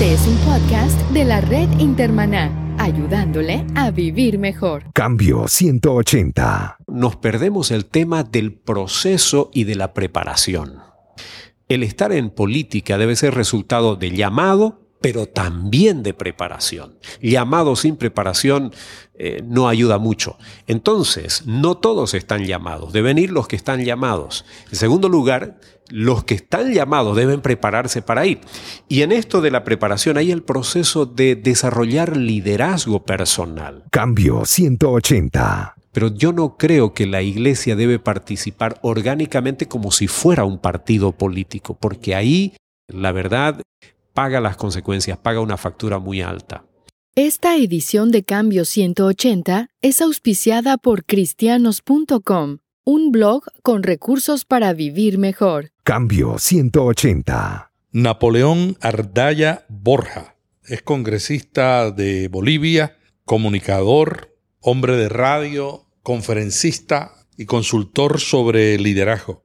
Este es un podcast de la red Intermaná, ayudándole a vivir mejor. Cambio 180. Nos perdemos el tema del proceso y de la preparación. El estar en política debe ser resultado de llamado, pero también de preparación. Llamado sin preparación eh, no ayuda mucho. Entonces, no todos están llamados, deben ir los que están llamados. En segundo lugar, los que están llamados deben prepararse para ir. Y en esto de la preparación hay el proceso de desarrollar liderazgo personal. Cambio 180. Pero yo no creo que la iglesia debe participar orgánicamente como si fuera un partido político, porque ahí, la verdad, paga las consecuencias, paga una factura muy alta. Esta edición de Cambio 180 es auspiciada por cristianos.com, un blog con recursos para vivir mejor. Cambio 180. Napoleón Ardaya Borja es congresista de Bolivia, comunicador, hombre de radio, conferencista y consultor sobre liderazgo.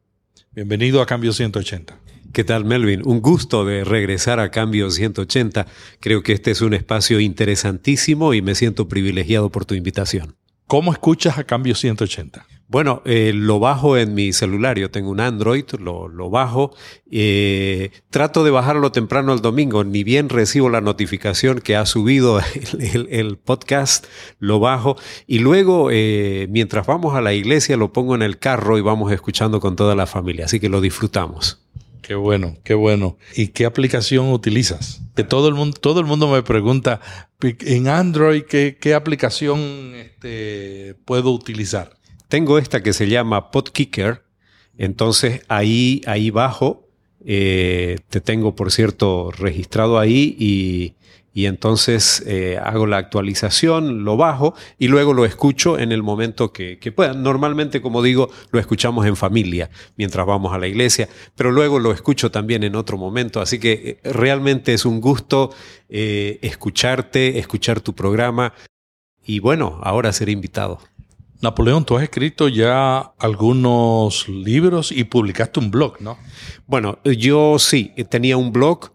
Bienvenido a Cambio 180. ¿Qué tal, Melvin? Un gusto de regresar a Cambio 180. Creo que este es un espacio interesantísimo y me siento privilegiado por tu invitación. ¿Cómo escuchas a Cambio 180? Bueno, eh, lo bajo en mi celular. Yo tengo un Android, lo, lo bajo. Eh, trato de bajarlo temprano el domingo. Ni bien recibo la notificación que ha subido el, el, podcast, lo bajo. Y luego, eh, mientras vamos a la iglesia, lo pongo en el carro y vamos escuchando con toda la familia. Así que lo disfrutamos. Qué bueno, qué bueno. ¿Y qué aplicación utilizas? Que todo el mundo, todo el mundo me pregunta, en Android, ¿qué, aplicación este, puedo utilizar? Tengo esta que se llama Podkicker. Entonces ahí, ahí bajo, eh, te tengo, por cierto, registrado ahí y, y entonces eh, hago la actualización, lo bajo y luego lo escucho en el momento que, que, pueda. Normalmente, como digo, lo escuchamos en familia mientras vamos a la iglesia, pero luego lo escucho también en otro momento. Así que eh, realmente es un gusto eh, escucharte, escuchar tu programa y bueno, ahora ser invitado. Napoleón, tú has escrito ya algunos libros y publicaste un blog, ¿no? Bueno, yo sí, tenía un blog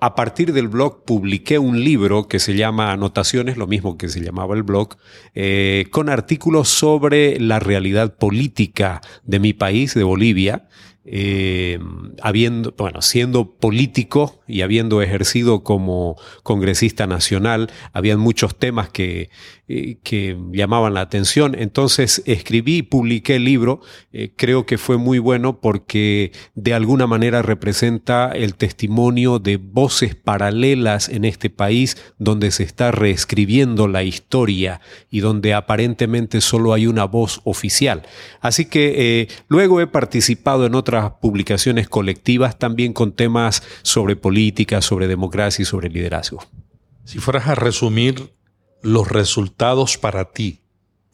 a partir del blog publiqué un libro que se llama Anotaciones, lo mismo que se llamaba el blog, eh, con artículos sobre la realidad política de mi país, de Bolivia, eh, habiendo, bueno, siendo político y habiendo ejercido como congresista nacional, habían muchos temas que, eh, que llamaban la atención. Entonces escribí y publiqué el libro. Eh, creo que fue muy bueno porque de alguna manera representa el testimonio de voces paralelas en este país donde se está reescribiendo la historia y donde aparentemente solo hay una voz oficial. Así que eh, luego he participado en otras publicaciones colectivas también con temas sobre política, sobre democracia y sobre liderazgo. Si fueras a resumir los resultados para ti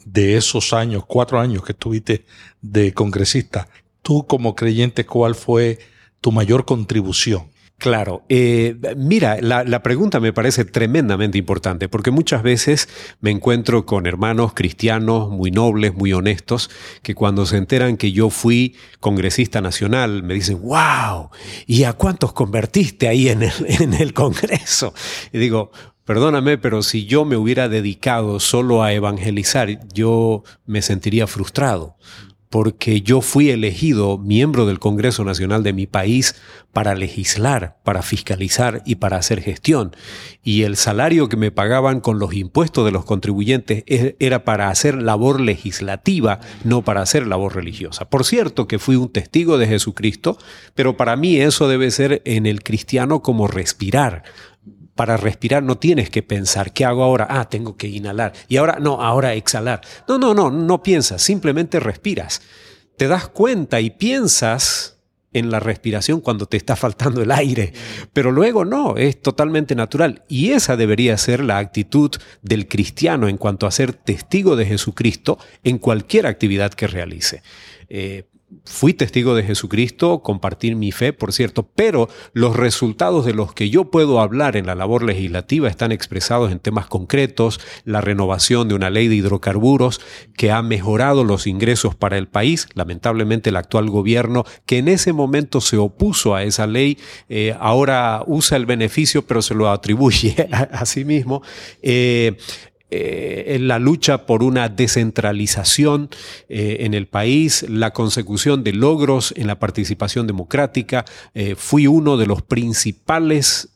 de esos años, cuatro años que estuviste de congresista, tú como creyente, ¿cuál fue tu mayor contribución? Claro, eh, mira, la, pregunta me parece tremendamente importante porque muchas veces me encuentro con hermanos cristianos muy nobles, muy honestos, que cuando se enteran que yo fui congresista nacional me dicen, wow, ¿y a cuántos convertiste ahí en el, en el Congreso? Y digo, Perdóname, pero si yo me hubiera dedicado solo a evangelizar, yo me sentiría frustrado porque yo fui elegido miembro del Congreso Nacional de mi país para legislar, para fiscalizar y para hacer gestión. Y el salario que me pagaban con los impuestos de los contribuyentes e-, era para hacer labor legislativa, no para hacer labor religiosa. Por cierto que fui un testigo de Jesucristo, pero para mí eso debe ser en el cristiano como respirar para respirar no tienes que pensar, ¿qué hago ahora? Ah, tengo que inhalar. Y ahora, no, ahora exhalar. No, no, no, no piensas, simplemente respiras. Te das cuenta y piensas en la respiración cuando te está faltando el aire, pero luego no, es totalmente natural. Y esa debería ser la actitud del cristiano en cuanto a ser testigo de Jesucristo en cualquier actividad que realice. Eh, fui testigo de Jesucristo, compartir mi fe, por cierto, pero los resultados de los que yo puedo hablar en la labor legislativa están expresados en temas concretos, la renovación de una ley de hidrocarburos que ha mejorado los ingresos para el país. Lamentablemente el actual gobierno, que en ese momento se opuso a esa ley, eh, ahora usa el beneficio, pero se lo atribuye a, sí mismo. Eh, eh, en la lucha por una descentralización eh, en el país, la consecución de logros en la participación democrática. Eh, fui uno de los principales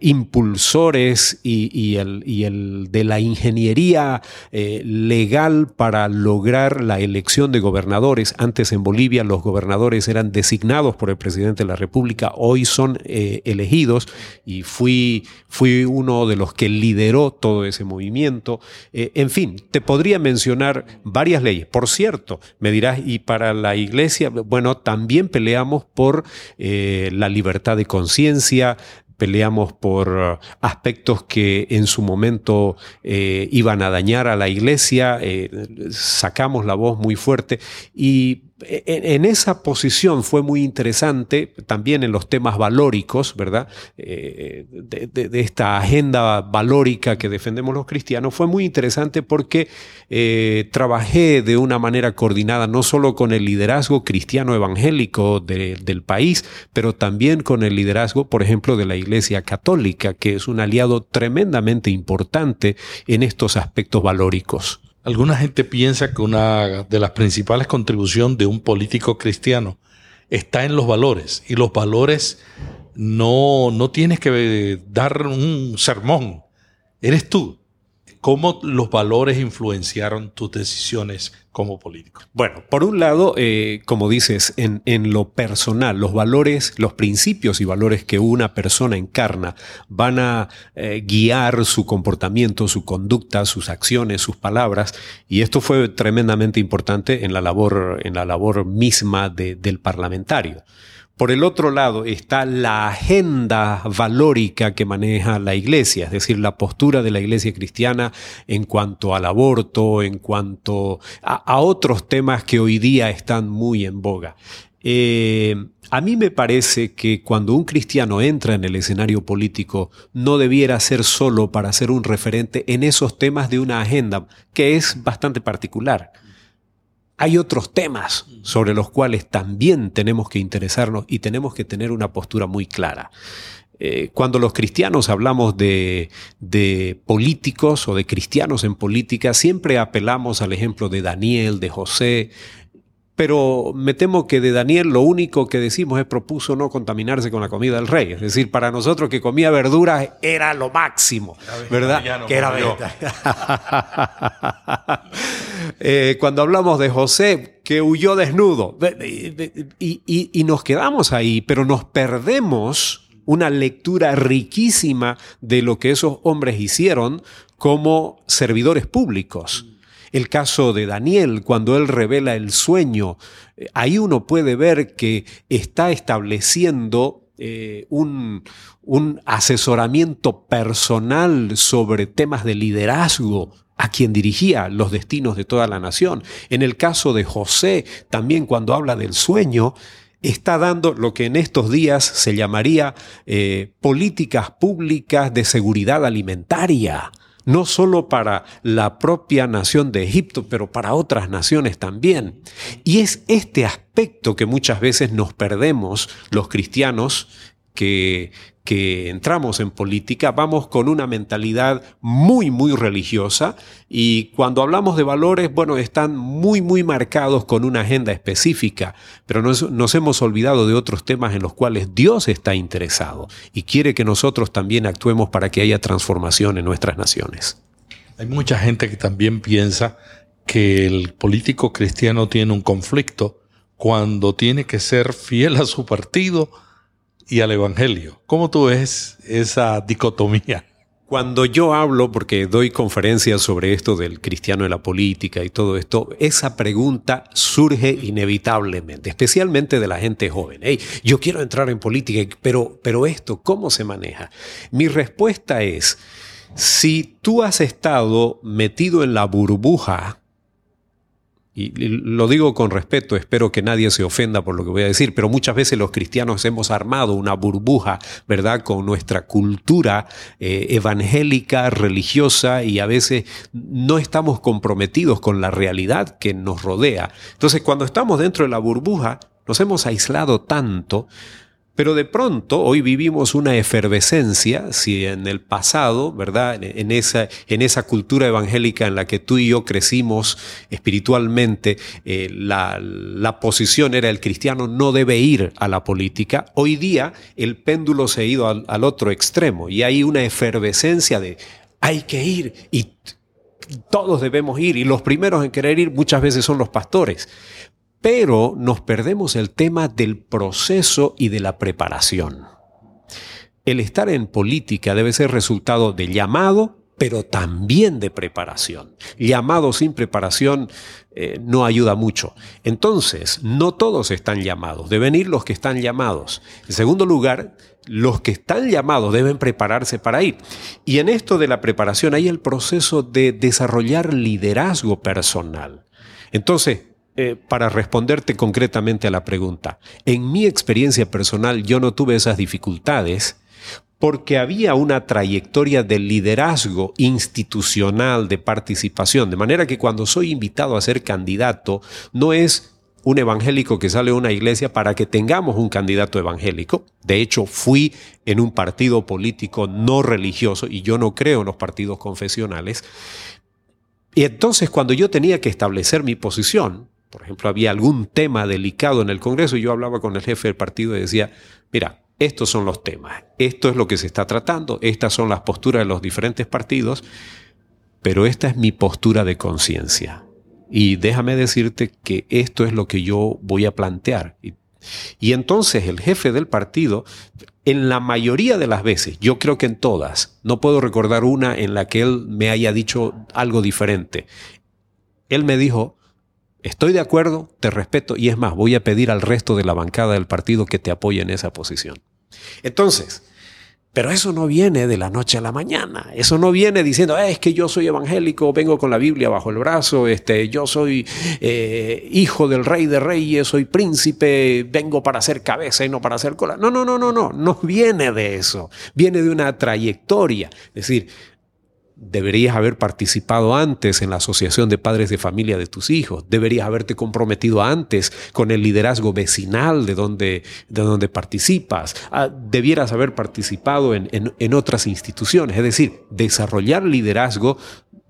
impulsores y, el, y, el, de la ingeniería legal para lograr la elección de gobernadores. Antes en Bolivia los gobernadores eran designados por el presidente de la República, hoy son elegidos y fui, fui uno de los que lideró todo ese movimiento. Eh, en fin, te podría mencionar varias leyes. Por cierto, me dirás, y para la iglesia, bueno, también peleamos por eh, la libertad de conciencia, peleamos por aspectos que en su momento eh, iban a dañar a la iglesia, sacamos la voz muy fuerte y en, esa posición fue muy interesante, también en los temas valóricos, ¿verdad? Eh, de, esta agenda valórica que defendemos los cristianos, fue muy interesante porque eh, trabajé de una manera coordinada no solo con el liderazgo cristiano evangélico del país, pero también con el liderazgo, por ejemplo, de la Iglesia Católica, que es un aliado tremendamente importante en estos aspectos valóricos. Alguna gente piensa que una de las principales contribuciones de un político cristiano está en los valores y los valores no, no tienes que dar un sermón, eres tú ¿Cómo los valores influenciaron tus decisiones como político? Bueno, por un lado, eh, como dices, en, lo personal, los valores, los principios y valores que una persona encarna van a eh, guiar su comportamiento, su conducta, sus acciones, sus palabras. Y esto fue tremendamente importante en la labor, en la labor misma del parlamentario. Por el otro lado está la agenda valórica que maneja la iglesia, es decir, la postura de la iglesia cristiana en cuanto al aborto, en cuanto a, otros temas que hoy día están muy en boga. Eh, a mí me parece que cuando un cristiano entra en el escenario político, no debiera ser solo para ser un referente en esos temas de una agenda que es bastante particular hay otros temas sobre los cuales también tenemos que interesarnos y tenemos que tener una postura muy clara. Eh, cuando los cristianos hablamos de, políticos o de cristianos en política, siempre apelamos al ejemplo de Daniel, de José, pero me temo que de Daniel lo único que decimos es propuso no contaminarse con la comida del rey. Es decir, para nosotros que comía verduras era lo máximo, ¿verdad? que era eh, cuando hablamos de José, que huyó desnudo, y, nos quedamos ahí, pero nos perdemos una lectura riquísima de lo que esos hombres hicieron como servidores públicos. El caso de Daniel, cuando él revela el sueño, eh, ahí uno puede ver que está estableciendo eh, un asesoramiento personal sobre temas de liderazgo a quien dirigía los destinos de toda la nación. En el caso de José, también cuando habla del sueño, está dando lo que en estos días se llamaría eh, políticas públicas de seguridad alimentaria no solo para la propia nación de Egipto, pero para otras naciones también. Y es este aspecto que muchas veces nos perdemos los cristianos que, entramos en política, vamos con una mentalidad muy, muy religiosa y cuando hablamos de valores, bueno, están muy, muy marcados con una agenda específica, pero nos hemos olvidado de otros temas en los cuales Dios está interesado y quiere que nosotros también actuemos para que haya transformación en nuestras naciones. Hay mucha gente que también piensa que el político cristiano tiene un conflicto cuando tiene que ser fiel a su partido y al Evangelio. ¿Cómo tú ves esa dicotomía? Cuando yo hablo, porque doy conferencias sobre esto del cristiano en la política y todo esto, esa pregunta surge inevitablemente, especialmente de la gente joven. Hey, yo quiero entrar en política, pero, pero esto, ¿cómo se maneja? Mi respuesta es, si tú has estado metido en la burbuja y lo digo con respeto, espero que nadie se ofenda por lo que voy a decir, pero muchas veces los cristianos hemos armado una burbuja, ¿verdad?, con nuestra cultura eh, evangélica, religiosa, y a veces no estamos comprometidos con la realidad que nos rodea. Entonces, cuando estamos dentro de la burbuja, nos hemos aislado tanto pero de pronto hoy vivimos una efervescencia, si en el pasado, ¿verdad? En esa, en esa cultura evangélica en la que tú y yo crecimos espiritualmente, eh, la, la, posición era el cristiano no debe ir a la política. Hoy día el péndulo se ha ido al, al otro extremo y hay una efervescencia de hay que ir y todos debemos ir y los primeros en querer ir muchas veces son los pastores pero nos perdemos el tema del proceso y de la preparación. El estar en política debe ser resultado de llamado, pero también de preparación. Llamado sin preparación eh, no ayuda mucho. Entonces, no todos están llamados, deben ir los que están llamados. En segundo lugar, los que están llamados deben prepararse para ir. Y en esto de la preparación hay el proceso de desarrollar liderazgo personal. Entonces, eh, para responderte concretamente a la pregunta, en mi experiencia personal yo no tuve esas dificultades porque había una trayectoria de liderazgo institucional, de participación, de manera que cuando soy invitado a ser candidato, no es un evangélico que sale de una iglesia para que tengamos un candidato evangélico. De hecho, fui en un partido político no religioso y yo no creo en los partidos confesionales. Y entonces cuando yo tenía que establecer mi posición, por ejemplo, había algún tema delicado en el Congreso y yo hablaba con el jefe del partido y decía, mira, estos son los temas, esto es lo que se está tratando, estas son las posturas de los diferentes partidos, pero esta es mi postura de conciencia. Y déjame decirte que esto es lo que yo voy a plantear. Y, y entonces el jefe del partido, en la mayoría de las veces, yo creo que en todas, no puedo recordar una en la que él me haya dicho algo diferente. Él me dijo, Estoy de acuerdo, te respeto y es más, voy a pedir al resto de la bancada del partido que te apoye en esa posición. Entonces, pero eso no viene de la noche a la mañana. Eso no viene diciendo, eh, es que yo soy evangélico, vengo con la Biblia bajo el brazo, este, yo soy eh, hijo del rey de reyes, soy príncipe, vengo para ser cabeza y no para ser cola. No, no, no, no, no, no viene de eso. Viene de una trayectoria. Es decir, Deberías haber participado antes en la asociación de padres de familia de tus hijos. Deberías haberte comprometido antes con el liderazgo vecinal de donde, de donde participas. Ah, debieras haber participado en, en otras instituciones. Es decir, desarrollar liderazgo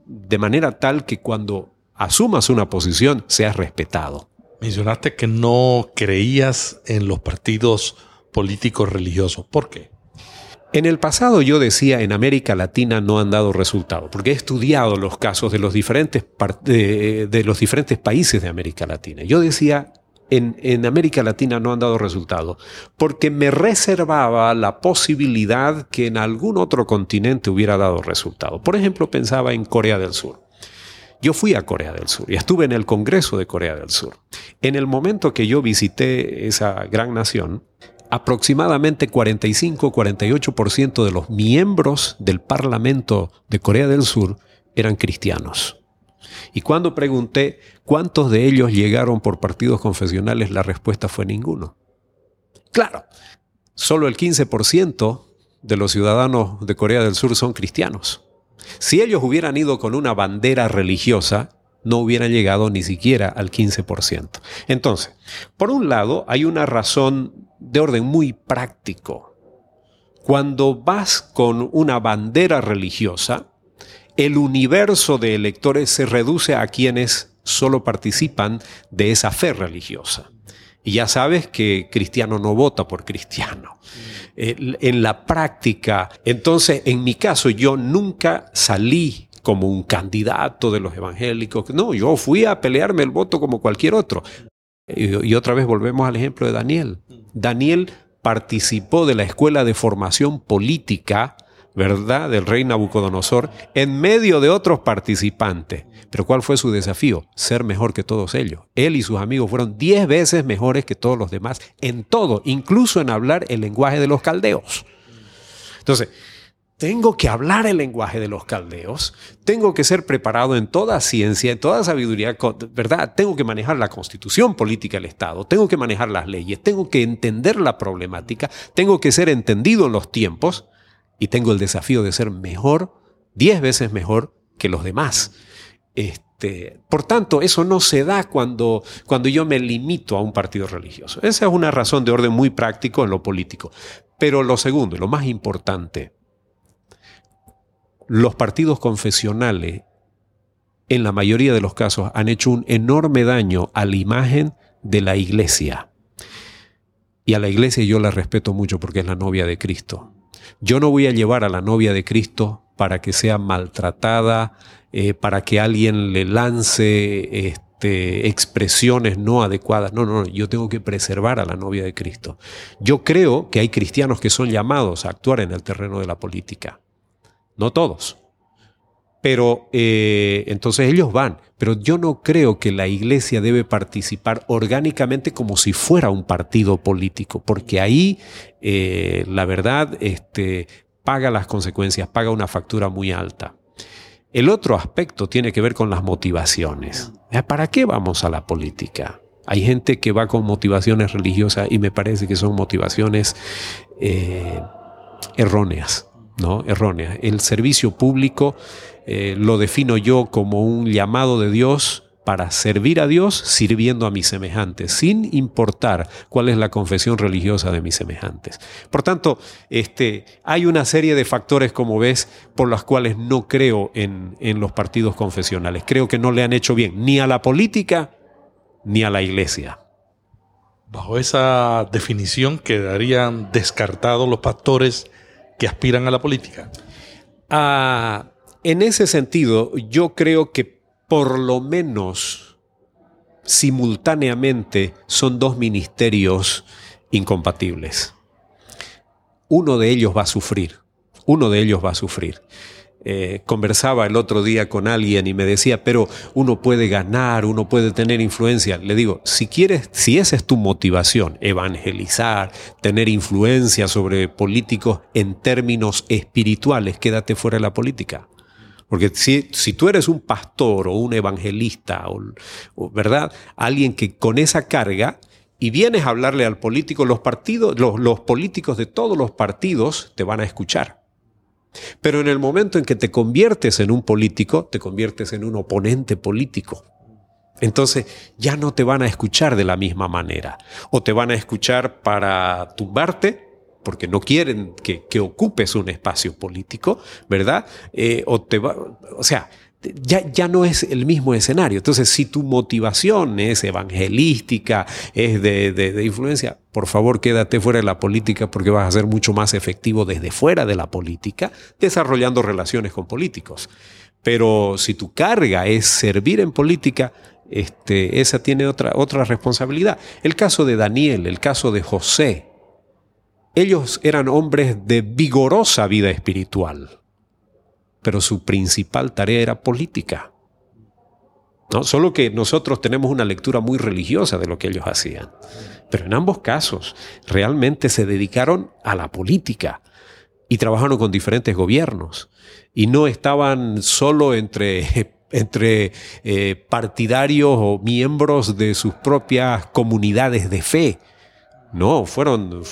de manera tal que cuando asumas una posición seas respetado. Mencionaste que no creías en los partidos políticos religiosos. ¿Por qué? En el pasado yo decía en América Latina no han dado resultado, porque he estudiado los casos de los diferentes, de, países de América Latina. Yo decía en, en, América Latina no han dado resultado, porque me reservaba la posibilidad que en algún otro continente hubiera dado resultado. Por ejemplo, pensaba en Corea del Sur. Yo fui a Corea del Sur y estuve en el Congreso de Corea del Sur. En el momento que yo visité esa gran nación, aproximadamente 45-48% de los miembros del Parlamento de Corea del Sur eran cristianos. Y cuando pregunté cuántos de ellos llegaron por partidos confesionales, la respuesta fue ninguno. Claro, solo el 15% de los ciudadanos de Corea del Sur son cristianos. Si ellos hubieran ido con una bandera religiosa, no hubieran llegado ni siquiera al 15%. Entonces, por un lado, hay una razón de orden muy práctico. Cuando vas con una bandera religiosa, el universo de electores se reduce a quienes solo participan de esa fe religiosa. Y ya sabes que cristiano no vota por cristiano. En la práctica, entonces, en mi caso, yo nunca salí como un candidato de los evangélicos. No, yo fui a pelearme el voto como cualquier otro. Y, otra vez volvemos al ejemplo de Daniel. Daniel participó de la escuela de formación política, ¿verdad?, del rey Nabucodonosor, en medio de otros participantes. Pero ¿cuál fue su desafío? Ser mejor que todos ellos. Él y sus amigos fueron diez veces mejores que todos los demás en todo, incluso en hablar el lenguaje de los caldeos. Entonces, tengo que hablar el lenguaje de los caldeos, tengo que ser preparado en toda ciencia, en toda sabiduría, ¿verdad? Tengo que manejar la constitución política del Estado, tengo que manejar las leyes, tengo que entender la problemática, tengo que ser entendido en los tiempos y tengo el desafío de ser mejor, diez veces mejor que los demás. Este, por tanto, eso no se da cuando, cuando yo me limito a un partido religioso. Esa es una razón de orden muy práctico en lo político. Pero lo segundo, lo más importante, los partidos confesionales, en la mayoría de los casos, han hecho un enorme daño a la imagen de la iglesia. Y a la iglesia yo la respeto mucho porque es la novia de Cristo. Yo no voy a llevar a la novia de Cristo para que sea maltratada, eh, para que alguien le lance este, expresiones no adecuadas. No, no, no, yo tengo que preservar a la novia de Cristo. Yo creo que hay cristianos que son llamados a actuar en el terreno de la política. No todos. Pero eh, entonces ellos van. Pero yo no creo que la iglesia debe participar orgánicamente como si fuera un partido político, porque ahí eh, la verdad este, paga las consecuencias, paga una factura muy alta. El otro aspecto tiene que ver con las motivaciones. ¿Para qué vamos a la política? Hay gente que va con motivaciones religiosas y me parece que son motivaciones eh, erróneas. ¿No? errónea. El servicio público eh, lo defino yo como un llamado de Dios para servir a Dios sirviendo a mis semejantes, sin importar cuál es la confesión religiosa de mis semejantes. Por tanto, este, hay una serie de factores, como ves, por los cuales no creo en, en los partidos confesionales. Creo que no le han hecho bien ni a la política ni a la iglesia. Bajo esa definición quedarían descartados los pastores que aspiran a la política? Ah, en ese sentido, yo creo que por lo menos simultáneamente son dos ministerios incompatibles. Uno de ellos va a sufrir, uno de ellos va a sufrir. Eh, conversaba el otro día con alguien y me decía, pero uno puede ganar, uno puede tener influencia. Le digo, si quieres, si esa es tu motivación, evangelizar, tener influencia sobre políticos en términos espirituales, quédate fuera de la política. Porque si, si tú eres un pastor o un evangelista, o, ¿verdad? Alguien que con esa carga y vienes a hablarle al político, los partidos, los políticos de todos los partidos te van a escuchar pero en el momento en que te conviertes en un político, te conviertes en un oponente político. Entonces ya no te van a escuchar de la misma manera. O te van a escuchar para tumbarte, porque no quieren que, ocupes un espacio político, ¿verdad? Eh, o te va, o sea, ya, ya no es el mismo escenario. Entonces, si tu motivación es evangelística, es de, de, influencia, por favor quédate fuera de la política porque vas a ser mucho más efectivo desde fuera de la política, desarrollando relaciones con políticos. Pero si tu carga es servir en política, este, esa tiene otra, otra responsabilidad. El caso de Daniel, el caso de José, ellos eran hombres de vigorosa vida espiritual pero su principal tarea era política. ¿no? Solo que nosotros tenemos una lectura muy religiosa de lo que ellos hacían. Pero en ambos casos realmente se dedicaron a la política y trabajaron con diferentes gobiernos. Y no estaban solo entre, entre eh, partidarios o miembros de sus propias comunidades de fe no, fueron,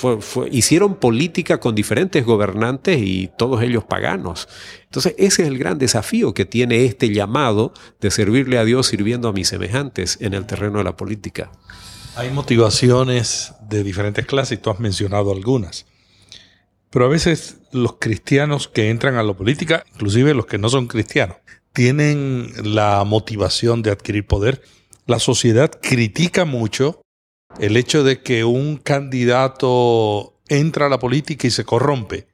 hicieron política con diferentes gobernantes y todos ellos paganos. Entonces, ese es el gran desafío que tiene este llamado de servirle a Dios sirviendo a mis semejantes en el terreno de la política. Hay motivaciones de diferentes clases tú has mencionado algunas. Pero a veces los cristianos que entran a la política, inclusive los que no son cristianos, tienen la motivación de adquirir poder. La sociedad critica mucho el hecho de que un candidato entra a la política y se corrompe?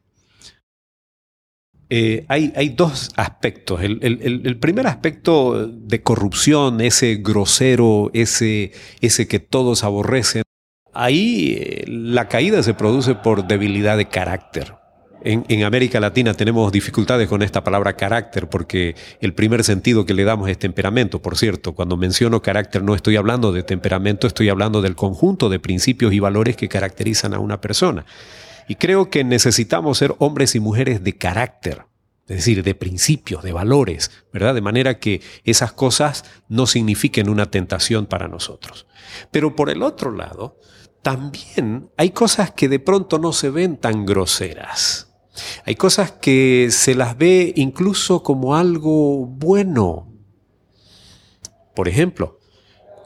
Eh, hay, dos aspectos. El, primer aspecto de corrupción, ese grosero, ese, ese que todos aborrecen, ahí eh, la caída se produce por debilidad de carácter. En, América Latina tenemos dificultades con esta palabra carácter porque el primer sentido que le damos es temperamento. Por cierto, cuando menciono carácter no estoy hablando de temperamento, estoy hablando del conjunto de principios y valores que caracterizan a una persona. Y creo que necesitamos ser hombres y mujeres de carácter, es decir, de principios, de valores, ¿verdad? De manera que esas cosas no signifiquen una tentación para nosotros. Pero por el otro lado, también hay cosas que de pronto no se ven tan groseras. Hay cosas que se las ve incluso como algo bueno. Por ejemplo,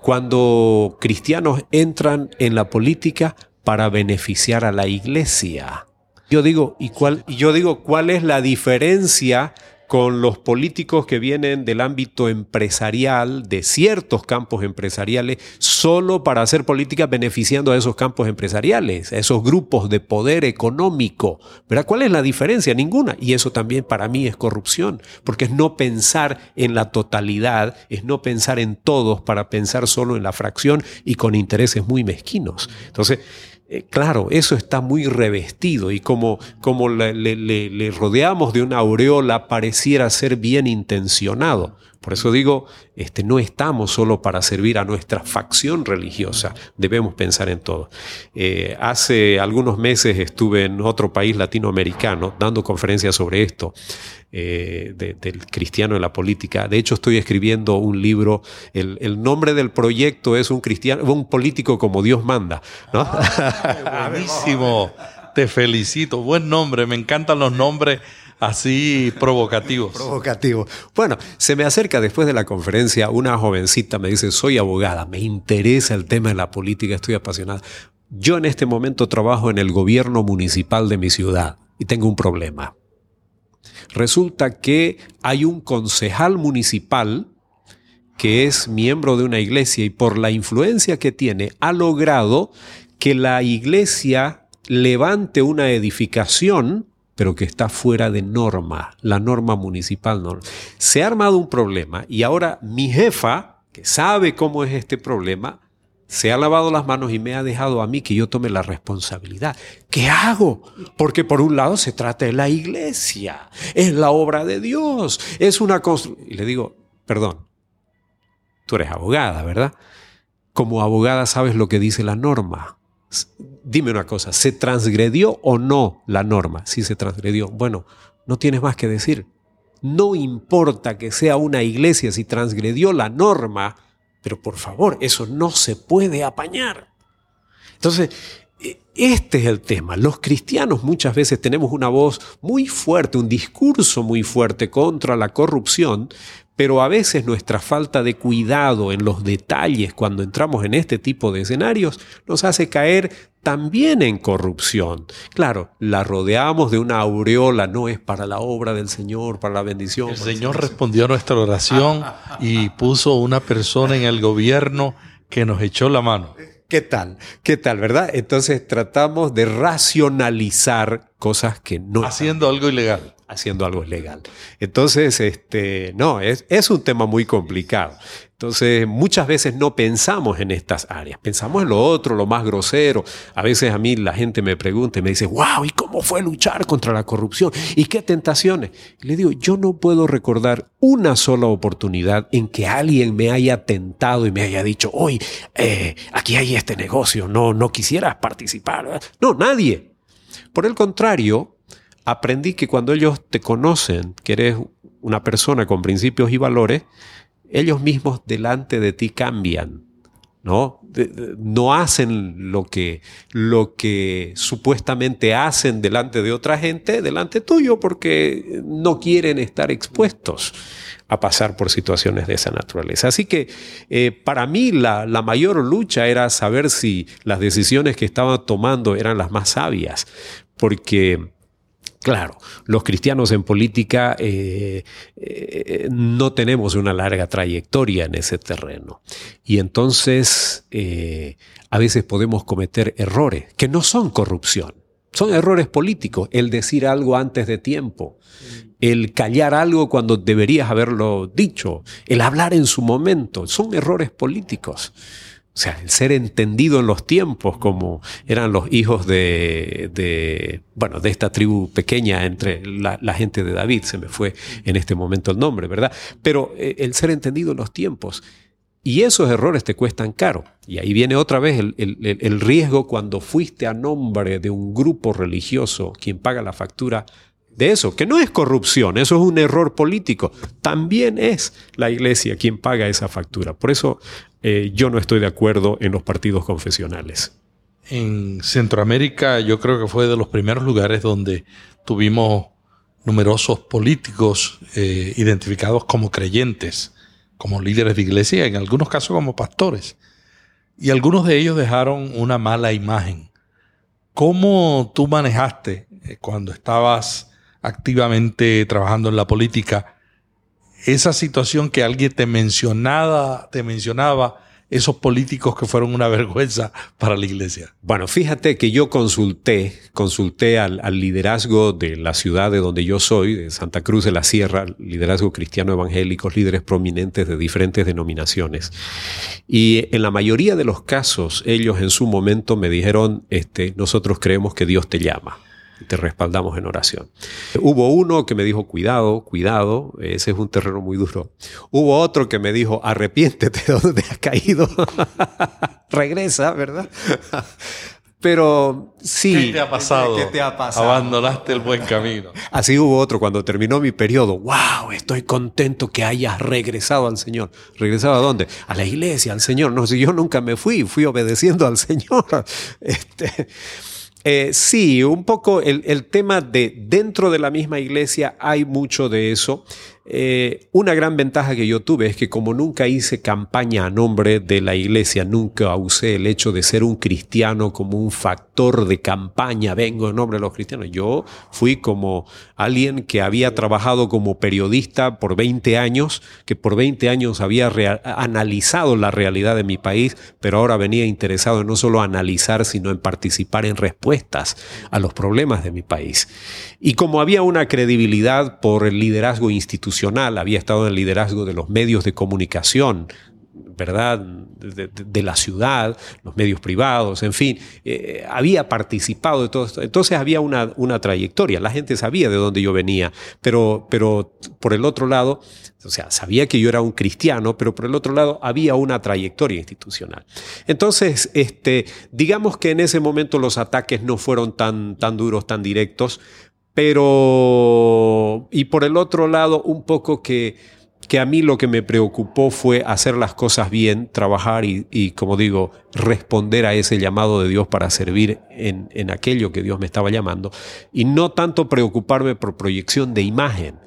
cuando cristianos entran en la política para beneficiar a la iglesia. Yo digo, ¿y cuál, yo digo, ¿cuál es la diferencia con los políticos que vienen del ámbito empresarial, de ciertos campos empresariales, solo para hacer política beneficiando a esos campos empresariales, a esos grupos de poder económico. ¿Verdad? ¿Cuál es la diferencia? Ninguna. Y eso también para mí es corrupción, porque es no pensar en la totalidad, es no pensar en todos para pensar solo en la fracción y con intereses muy mezquinos. Entonces, eh, claro, eso está muy revestido y como, como le, le, rodeamos de una aureola pareciera ser bien intencionado. Por eso digo, este, no estamos solo para servir a nuestra facción religiosa, debemos pensar en todo. Eh, hace algunos meses estuve en otro país latinoamericano dando conferencias sobre esto, eh, del cristiano en la política. De hecho, estoy escribiendo un libro, el, nombre del proyecto es un, cristiano, un político como Dios manda. ¿no? Ah, buenísimo, te felicito, buen nombre, me encantan los nombres así provocativos. Provocativos. Bueno, se me acerca después de la conferencia una jovencita, me dice, soy abogada, me interesa el tema de la política, estoy apasionada. Yo en este momento trabajo en el gobierno municipal de mi ciudad y tengo un problema. Resulta que hay un concejal municipal que es miembro de una iglesia y por la influencia que tiene ha logrado que la iglesia levante una edificación pero que está fuera de norma, la norma municipal. No. Se ha armado un problema y ahora mi jefa, que sabe cómo es este problema, se ha lavado las manos y me ha dejado a mí que yo tome la responsabilidad. ¿Qué hago? Porque por un lado se trata de la iglesia, es la obra de Dios, es una construcción. Y le digo, perdón, tú eres abogada, ¿verdad? Como abogada sabes lo que dice la norma dime una cosa, ¿se transgredió o no la norma? Si se transgredió, bueno, no tienes más que decir. No importa que sea una iglesia si transgredió la norma, pero por favor, eso no se puede apañar. Entonces, e, este es el tema. Los cristianos muchas veces tenemos una voz muy fuerte, un discurso muy fuerte contra la corrupción, pero a veces nuestra falta de cuidado en los detalles cuando entramos en este tipo de escenarios nos hace caer también en corrupción. Claro, la rodeamos de una aureola, no es para la obra del Señor, para la bendición. El Señor respondió a nuestra oración y puso una persona en el gobierno que nos echó la mano. ¿Qué tal? ¿Qué tal, verdad? Entonces tratamos de racionalizar cosas que no... Haciendo algo ilegal haciendo algo ilegal. Entonces, este, no, es, es un tema muy complicado. Entonces, muchas veces no pensamos en estas áreas, pensamos en lo otro, lo más grosero. A veces a mí la gente me pregunta y me dice, wow, ¿y cómo fue luchar contra la corrupción? ¿Y qué tentaciones? le digo, yo no puedo recordar una sola oportunidad en que alguien me haya tentado y me haya dicho, hoy, eh, aquí hay este negocio, no, no quisieras participar. No, nadie. Por el contrario, aprendí que cuando ellos te conocen, que eres una persona con principios y valores, ellos mismos delante de ti cambian, ¿no? no hacen lo que, lo que supuestamente hacen delante de otra gente, delante tuyo, porque no quieren estar expuestos a pasar por situaciones de esa naturaleza. Así que eh, para mí la, la, mayor lucha era saber si las decisiones que estaban tomando eran las más sabias, porque Claro, los cristianos en política eh, eh, no tenemos una larga trayectoria en ese terreno. Y entonces eh, a veces podemos cometer errores que no son corrupción, son errores políticos. El decir algo antes de tiempo, el callar algo cuando deberías haberlo dicho, el hablar en su momento, son errores políticos. O sea, el ser entendido en los tiempos como eran los hijos de, bueno, de esta tribu pequeña entre la, gente de David, se me fue en este momento el nombre, ¿verdad? Pero eh, el ser entendido en los tiempos, Y esos errores te cuestan caro. Y ahí viene otra vez el, el, el, riesgo cuando fuiste a nombre de un grupo religioso quien paga la factura de eso, que no es corrupción, eso es un error político. También es la iglesia quien paga esa factura. Por eso eh, yo no estoy de acuerdo en los partidos confesionales. En Centroamérica yo creo que fue de los primeros lugares donde tuvimos numerosos políticos eh, identificados como creyentes, como líderes de iglesia, en algunos casos como pastores. Y algunos de ellos dejaron una mala imagen. ¿Cómo tú manejaste eh, cuando estabas activamente trabajando en la política esa situación que alguien te mencionaba, te mencionaba esos políticos que fueron una vergüenza para la iglesia? Bueno, fíjate que yo consulté, consulté al, liderazgo de la ciudad de donde yo soy, de Santa Cruz de la Sierra, liderazgo cristiano evangélicos, líderes prominentes de diferentes denominaciones. Y en la mayoría de los casos, ellos en su momento me dijeron, este, nosotros creemos que Dios te llama te respaldamos en oración. Hubo uno que me dijo, cuidado, cuidado, ese es un terreno muy duro. Hubo otro que me dijo, arrepiéntete de donde has caído. Regresa, ¿verdad? Pero sí. ¿Qué te ha pasado? ¿Qué te ha pasado? Abandonaste el buen camino. Así hubo otro cuando terminó mi periodo. ¡Wow! Estoy contento que hayas regresado al Señor. ¿Regresado a dónde? A la iglesia, al Señor. No, si yo nunca me fui, fui obedeciendo al Señor. Este, eh, sí, un poco el, el, tema de dentro de la misma iglesia hay mucho de eso. Eh, una gran ventaja que yo tuve es que como nunca hice campaña a nombre de la iglesia, nunca usé el hecho de ser un cristiano como un factor de campaña, vengo en nombre de los cristianos. Yo fui como alguien que había trabajado como periodista por 20 años, que por 20 años había analizado la realidad de mi país, pero ahora venía interesado en no solo analizar, sino en participar en respuestas a los problemas de mi país. Y como había una credibilidad por el liderazgo institucional, había estado en el liderazgo de los medios de comunicación, ¿verdad? De, la ciudad, los medios privados, en fin, eh, había participado de todo esto. Entonces había una, una, trayectoria, la gente sabía de dónde yo venía, pero, pero por el otro lado, o sea, sabía que yo era un cristiano, pero por el otro lado había una trayectoria institucional. Entonces, este, digamos que en ese momento los ataques no fueron tan, tan duros, tan directos, pero, y por el otro lado, un poco que, que a mí lo que me preocupó fue hacer las cosas bien, trabajar y, como digo, responder a ese llamado de Dios para servir en, en, aquello que Dios me estaba llamando, y no tanto preocuparme por proyección de imagen.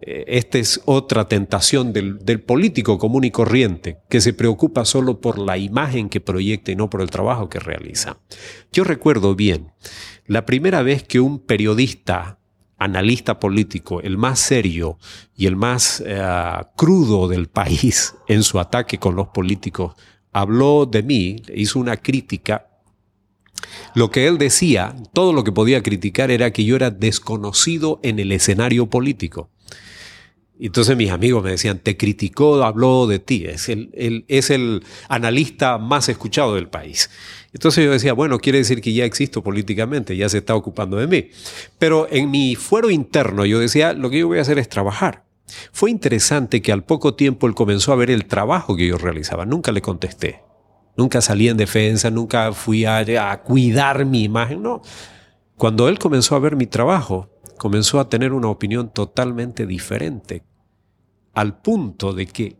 Eh, esta es otra tentación del, del, político común y corriente, que se preocupa solo por la imagen que proyecta y no por el trabajo que realiza. Yo recuerdo bien la primera vez que un periodista, analista político, el más serio y el más eh, crudo del país en su ataque con los políticos, habló de mí, hizo una crítica, lo que él decía, todo lo que podía criticar era que yo era desconocido en el escenario político. Entonces mis amigos me decían, te criticó, habló de ti, es el, es el analista más escuchado del país. Entonces yo decía, bueno, quiere decir que ya existo políticamente, ya se está ocupando de mí. Pero en mi fuero interno yo decía, lo que yo voy a hacer es trabajar. Fue interesante que al poco tiempo él comenzó a ver el trabajo que yo realizaba. Nunca le contesté. Nunca salí en defensa, nunca fui a, a cuidar mi imagen, no. Cuando él comenzó a ver mi trabajo, comenzó a tener una opinión totalmente diferente, al punto de que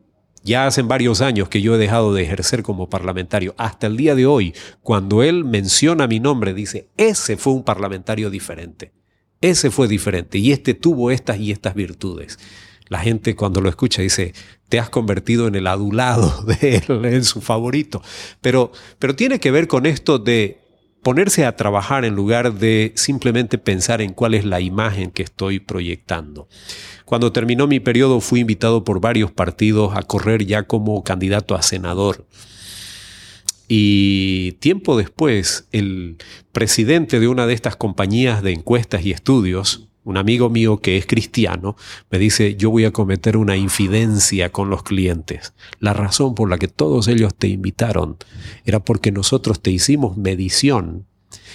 ya hacen varios años que yo he dejado de ejercer como parlamentario. Hasta el día de hoy, cuando él menciona mi nombre, dice, ese fue un parlamentario diferente. Ese fue diferente y este tuvo estas y estas virtudes. La gente cuando lo escucha dice, te has convertido en el adulado de él, en su favorito. Pero, pero tiene que ver con esto de ponerse a trabajar en lugar de simplemente pensar en cuál es la imagen que estoy proyectando. Cuando terminó mi periodo fui invitado por varios partidos a correr ya como candidato a senador. Y tiempo después, el presidente de una de estas compañías de encuestas y estudios, un amigo mío que es cristiano, me dice, yo voy a cometer una infidencia con los clientes. La razón por la que todos ellos te invitaron era porque nosotros te hicimos medición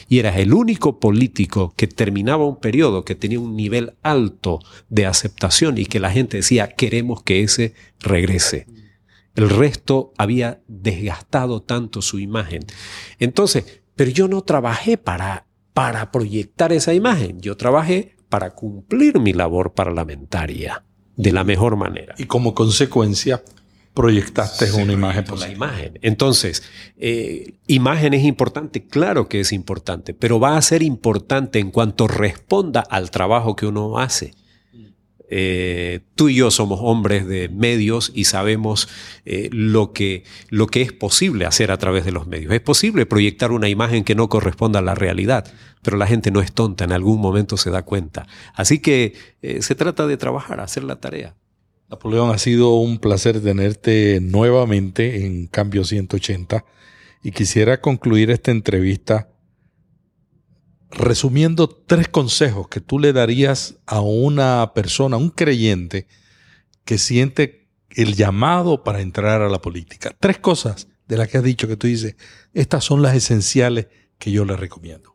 y eras el único político que terminaba un periodo que tenía un nivel alto de aceptación y que la gente decía, queremos que ese regrese. El resto había desgastado tanto su imagen. Entonces, pero yo no trabajé para, para proyectar esa imagen, yo trabajé para cumplir mi labor parlamentaria de la mejor manera. Y como consecuencia, proyectaste una imagen La imagen. Entonces, eh, imagen es importante, claro que es importante, pero va a ser importante en cuanto responda al trabajo que uno hace. Eh, tú y yo somos hombres de medios y sabemos eh, lo, que, lo que es posible hacer a través de los medios. Es posible proyectar una imagen que no corresponda a la realidad, pero la gente no es tonta, en algún momento se da cuenta. Así que se trata de trabajar, hacer la tarea. Napoleón, ha sido un placer tenerte nuevamente en Cambio 180 y quisiera concluir esta entrevista resumiendo tres consejos que tú le darías a una persona, un creyente que siente el llamado para entrar a la política. Tres cosas de las que has dicho que tú dices, estas son las esenciales que yo le recomiendo.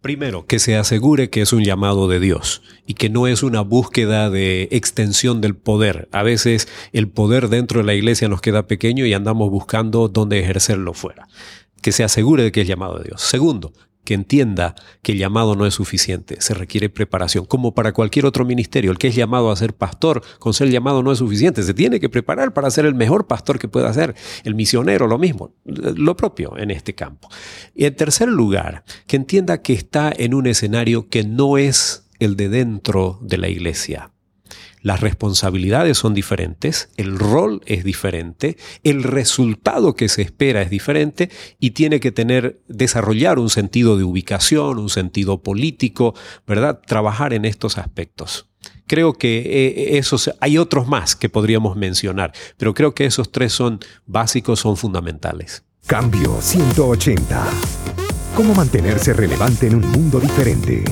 Primero, que se asegure que es un llamado de Dios y que no es una búsqueda de extensión del poder. A veces el poder dentro de la iglesia nos queda pequeño y andamos buscando dónde ejercerlo fuera. Que se asegure de que es llamado de Dios. Segundo, que entienda que el llamado no es suficiente, se requiere preparación, como para cualquier otro ministerio. El que es llamado a ser pastor, con ser llamado no es suficiente, se tiene que preparar para ser el mejor pastor que pueda ser. El misionero, lo mismo, lo propio en este campo. Y en tercer lugar, que entienda que está en un escenario que no es el de dentro de la iglesia. Las responsabilidades son diferentes, el rol es diferente, el resultado que se espera es diferente y tiene que tener, desarrollar un sentido de ubicación, un sentido político, ¿verdad? Trabajar en estos aspectos. Creo que eh, esos, hay otros más que podríamos mencionar, pero creo que esos tres son básicos, son fundamentales. Cambio 180. ¿Cómo mantenerse relevante en un mundo diferente?